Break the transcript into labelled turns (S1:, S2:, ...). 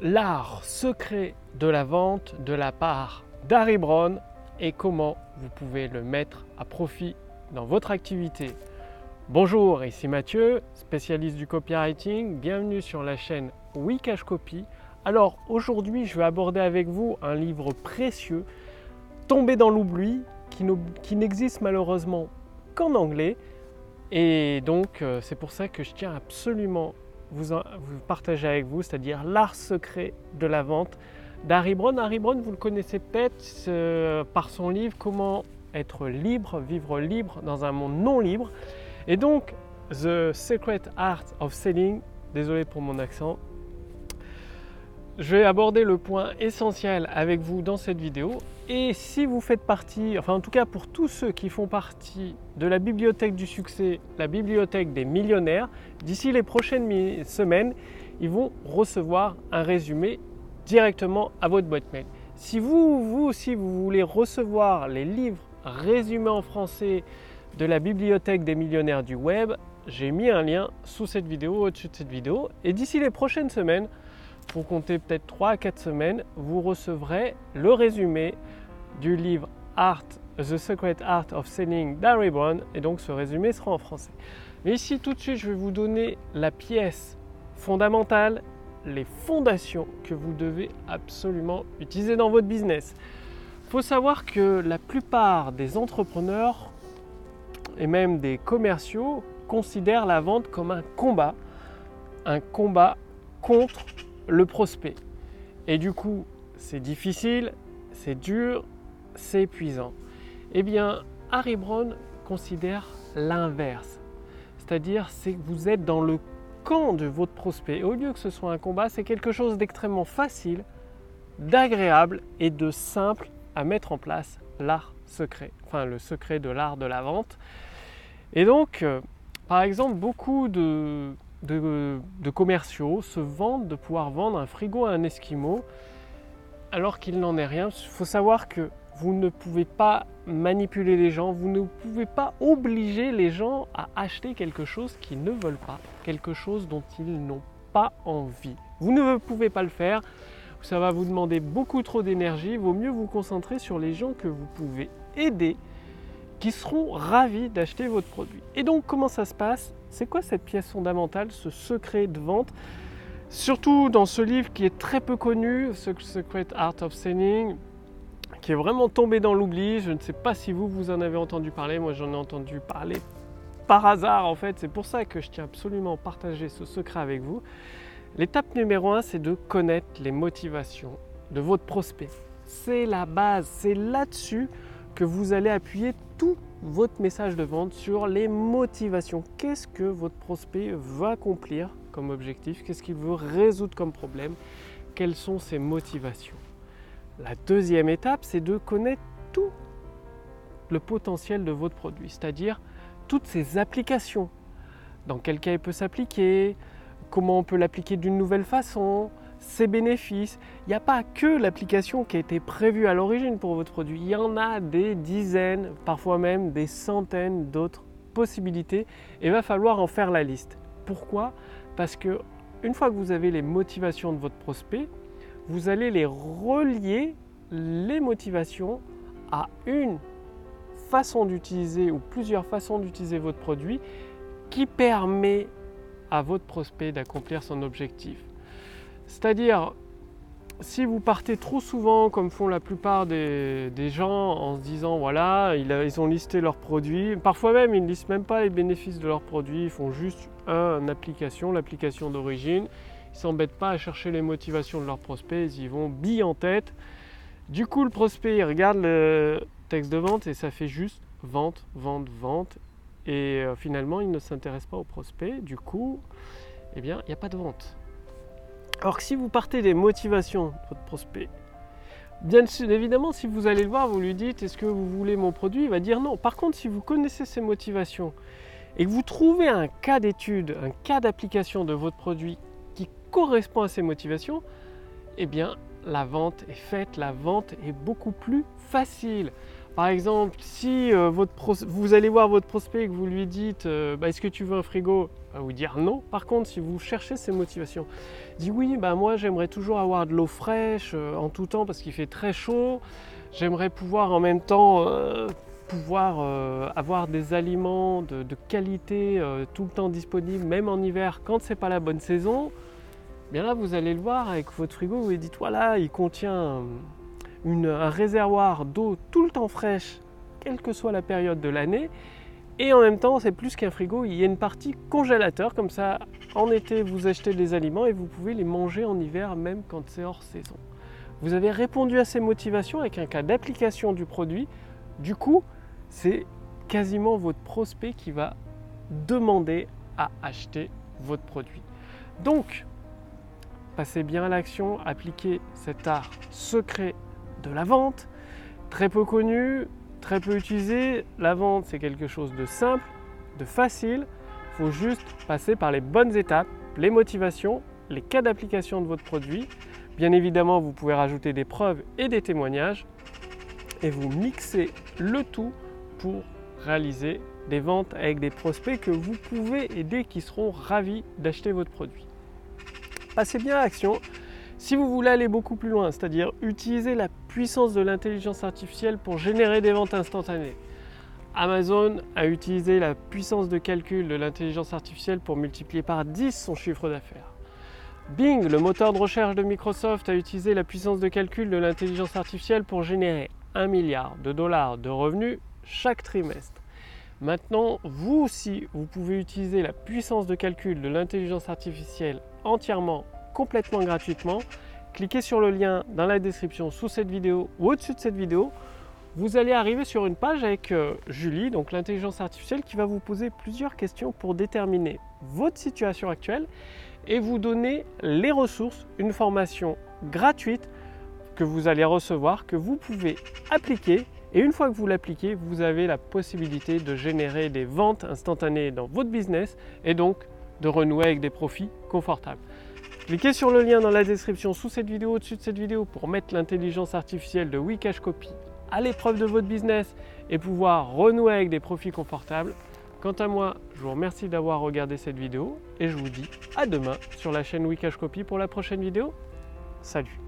S1: l'art secret de la vente de la part d'Harry Brown et comment vous pouvez le mettre à profit dans votre activité. Bonjour, ici Mathieu, spécialiste du copywriting. Bienvenue sur la chaîne Wikash Copy. Alors aujourd'hui, je vais aborder avec vous un livre précieux, tombé dans l'oubli, qui n'existe malheureusement qu'en anglais. Et donc, euh, c'est pour ça que je tiens absolument vous, vous partager avec vous, c'est-à-dire l'art secret de la vente d'Harry Brown. Harry Brown, vous le connaissez peut-être par son livre Comment être libre, vivre libre dans un monde non libre. Et donc, The Secret Art of Selling, désolé pour mon accent, je vais aborder le point essentiel avec vous dans cette vidéo. Et si vous faites partie, enfin en tout cas pour tous ceux qui font partie de la bibliothèque du succès, la bibliothèque des millionnaires, d'ici les prochaines semaines, ils vont recevoir un résumé directement à votre boîte mail. Si vous, vous aussi, vous voulez recevoir les livres résumés en français de la bibliothèque des millionnaires du web, j'ai mis un lien sous cette vidéo, au-dessus de cette vidéo. Et d'ici les prochaines semaines, pour compter peut-être 3 à 4 semaines, vous recevrez le résumé du livre Art, The Secret Art of Selling d'Harry Brown. Et donc ce résumé sera en français. Mais ici, tout de suite, je vais vous donner la pièce fondamentale, les fondations que vous devez absolument utiliser dans votre business. Il faut savoir que la plupart des entrepreneurs et même des commerciaux considèrent la vente comme un combat, un combat contre le prospect. Et du coup, c'est difficile, c'est dur, c'est épuisant. Eh bien, Harry Brown considère l'inverse. C'est-à-dire, c'est que vous êtes dans le camp de votre prospect. au lieu que ce soit un combat, c'est quelque chose d'extrêmement facile, d'agréable et de simple à mettre en place l'art secret, enfin le secret de l'art de la vente. Et donc, euh, par exemple, beaucoup de, de, commerciaux se vantent de pouvoir vendre un frigo à un Esquimau alors qu'il n'en est rien. Il faut savoir que vous ne pouvez pas manipuler les gens, vous ne pouvez pas obliger les gens à acheter quelque chose qu'ils ne veulent pas, quelque chose dont ils n'ont pas envie. Vous ne pouvez pas le faire, ça va vous demander beaucoup trop d'énergie, vaut mieux vous concentrer sur les gens que vous pouvez aider qui seront ravis d'acheter votre produit. Et donc comment ça se passe? C'est quoi cette pièce fondamentale, ce secret de vente? Surtout dans ce livre qui est très peu connu, Secret Art of Selling, qui est vraiment tombé dans l'oubli. Je ne sais pas si vous, vous en avez entendu parler. Moi, j'en ai entendu parler par hasard, en fait. C'est pour ça que je tiens absolument à partager ce secret avec vous. L'étape numéro un, c'est de connaître les motivations de votre prospect. C'est la base. C'est là-dessus que vous allez appuyer tout votre message de vente sur les motivations. Qu'est-ce que votre prospect veut accomplir comme objectif? Qu'est-ce qu'il veut résoudre comme problème? Quelles sont ses motivations? La deuxième étape, c'est de connaître tout le potentiel de votre produit, c'est-à-dire toutes ses applications. Dans quel cas il peut s'appliquer? Comment on peut l'appliquer d'une nouvelle façon? Ses bénéfices. Il n'y a pas que l'application qui a été prévue à l'origine pour votre produit. Il y en a des dizaines, parfois même des centaines d'autres possibilités. Et il va falloir en faire la liste. Pourquoi? Parce que une fois que vous avez les motivations de votre prospect, vous allez les relier les motivations à une façon d'utiliser ou plusieurs façons d'utiliser votre produit qui permet à votre prospect d'accomplir son objectif. C'est-à-dire, si vous partez trop souvent, comme font la plupart des, gens, en se disant voilà, ils, ont listé leurs produits, parfois même ils ne listent même pas les bénéfices de leurs produits, ils font juste une application, l'application d'origine, ils ne s'embêtent pas à chercher les motivations de leurs prospects, ils y vont bille en tête. Du coup, le prospect il regarde le texte de vente et ça fait juste vente, vente, vente. Et euh, finalement, il ne s'intéresse pas au prospect. Du coup, eh bien, il n'y a pas de vente. Alors que si vous partez des motivations de votre prospect, bien évidemment, si vous allez le voir, vous lui dites est-ce que vous voulez mon produit? Il va dire non. Par contre, si vous connaissez ses motivations et que vous trouvez un cas d'étude, un cas d'application de votre produit qui correspond à ses motivations, eh bien, la vente est faite, la vente est beaucoup plus facile. Par exemple, si euh, votre vous allez voir votre prospect et que vous lui dites euh, bah, Est-ce que tu veux un frigo? Va vous dire non. Par contre, si vous cherchez ces motivations, dit oui, bah moi j'aimerais toujours avoir de l'eau fraîche euh, en tout temps parce qu'il fait très chaud. J'aimerais pouvoir en même temps euh, pouvoir euh, avoir des aliments de, qualité tout le temps disponibles, même en hiver quand c'est pas la bonne saison. Bien là, vous allez le voir avec votre frigo, vous vous dites voilà, il contient un réservoir d'eau tout le temps fraîche, quelle que soit la période de l'année. Et en même temps, c'est plus qu'un frigo, il y a une partie congélateur, comme ça, en été, vous achetez des aliments et vous pouvez les manger en hiver, même quand c'est hors saison. Vous avez répondu à ces motivations avec un cas d'application du produit. Du coup, c'est quasiment votre prospect qui va demander à acheter votre produit. Donc, passez bien à l'action, appliquez cet art secret de la vente, très peu connu, très peu utilisé. La vente, c'est quelque chose de simple, de facile. Il faut juste passer par les bonnes étapes, les motivations, les cas d'application de votre produit. Bien évidemment, vous pouvez rajouter des preuves et des témoignages et vous mixez le tout pour réaliser des ventes avec des prospects que vous pouvez aider qui seront ravis d'acheter votre produit. Passez bien à l'action. Si vous voulez aller beaucoup plus loin, c'est-à-dire utiliser la puissance de l'intelligence artificielle pour générer des ventes instantanées, Amazon a utilisé la puissance de calcul de l'intelligence artificielle pour multiplier par 10 son chiffre d'affaires. Bing, le moteur de recherche de Microsoft, a utilisé la puissance de calcul de l'intelligence artificielle pour générer 1 milliard de dollars de revenus chaque trimestre. Maintenant, vous aussi, vous pouvez utiliser la puissance de calcul de l'intelligence artificielle entièrement complètement gratuitement. Cliquez sur le lien dans la description sous cette vidéo ou au-dessus de cette vidéo. Vous allez arriver sur une page avec euh, Julie, donc l'intelligence artificielle, qui va vous poser plusieurs questions pour déterminer votre situation actuelle et vous donner les ressources, une formation gratuite que vous allez recevoir, que vous pouvez appliquer. Et une fois que vous l'appliquez, vous avez la possibilité de générer des ventes instantanées dans votre business et donc de renouer avec des profits confortables. Cliquez sur le lien dans la description sous cette vidéo, au-dessus de cette vidéo, pour mettre l'intelligence artificielle de Wikash Copy à l'épreuve de votre business et pouvoir renouer avec des profits confortables. Quant à moi, je vous remercie d'avoir regardé cette vidéo et je vous dis à demain sur la chaîne Wikash Copy pour la prochaine vidéo. Salut